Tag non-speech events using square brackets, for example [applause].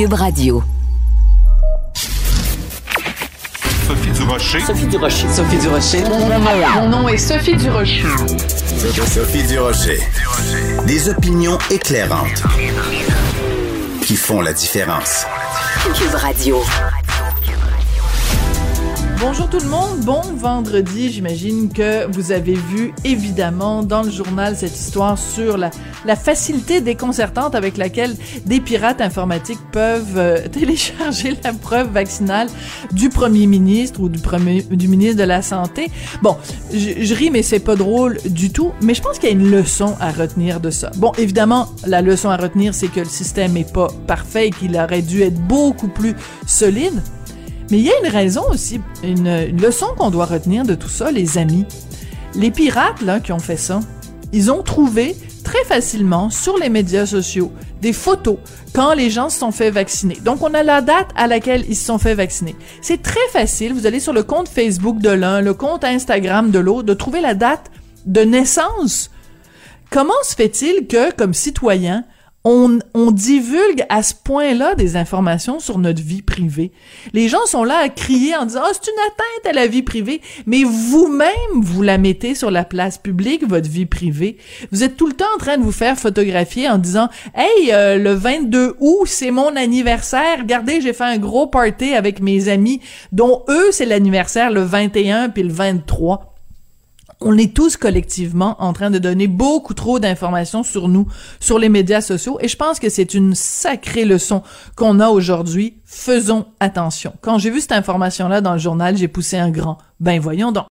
Cube Radio. Sophie Durocher. Sophie Durocher. Sophie Durocher. Mon nom est Sophie Durocher. Sophie Durocher. Des opinions éclairantes qui font la différence. Cube Radio. Bonjour tout le monde, bon vendredi. J'imagine que vous avez vu évidemment dans le journal cette histoire sur la, facilité déconcertante avec laquelle des pirates informatiques peuvent euh, [laughs] télécharger la preuve vaccinale du premier ministre ou du ministre de la santé. Bon, je, je ris mais c'est pas drôle du tout, mais je pense qu'il y a une leçon à retenir de ça. Bon, évidemment, la leçon à retenir c'est que le système est pas parfait et qu'il aurait dû être beaucoup plus solide. Mais il y a une raison aussi, une, leçon qu'on doit retenir de tout ça, les amis. Les pirates, là, qui ont fait ça, ils ont trouvé très facilement sur les médias sociaux des photos quand les gens se sont fait vacciner. Donc, on a la date à laquelle ils se sont fait vacciner. C'est très facile. Vous allez sur le compte Facebook de l'un, le compte Instagram de l'autre, de trouver la date de naissance. Comment se fait-il que, comme citoyen, on, divulgue à ce point-là des informations sur notre vie privée. Les gens sont là à crier en disant « Ah, c'est une atteinte à la vie privée », mais vous-même, vous la mettez sur la place publique, votre vie privée. Vous êtes tout le temps en train de vous faire photographier en disant « Hey, euh, le 22 août, c'est mon anniversaire. Regardez, j'ai fait un gros party avec mes amis, dont eux, c'est l'anniversaire le 21 puis le 23 » on est tous collectivement en train de donner beaucoup trop d'informations sur nous, sur les médias sociaux, et je pense que c'est une sacrée leçon qu'on a aujourd'hui. Faisons attention. Quand j'ai vu cette information-là dans le journal, j'ai poussé un grand. Ben voyons donc.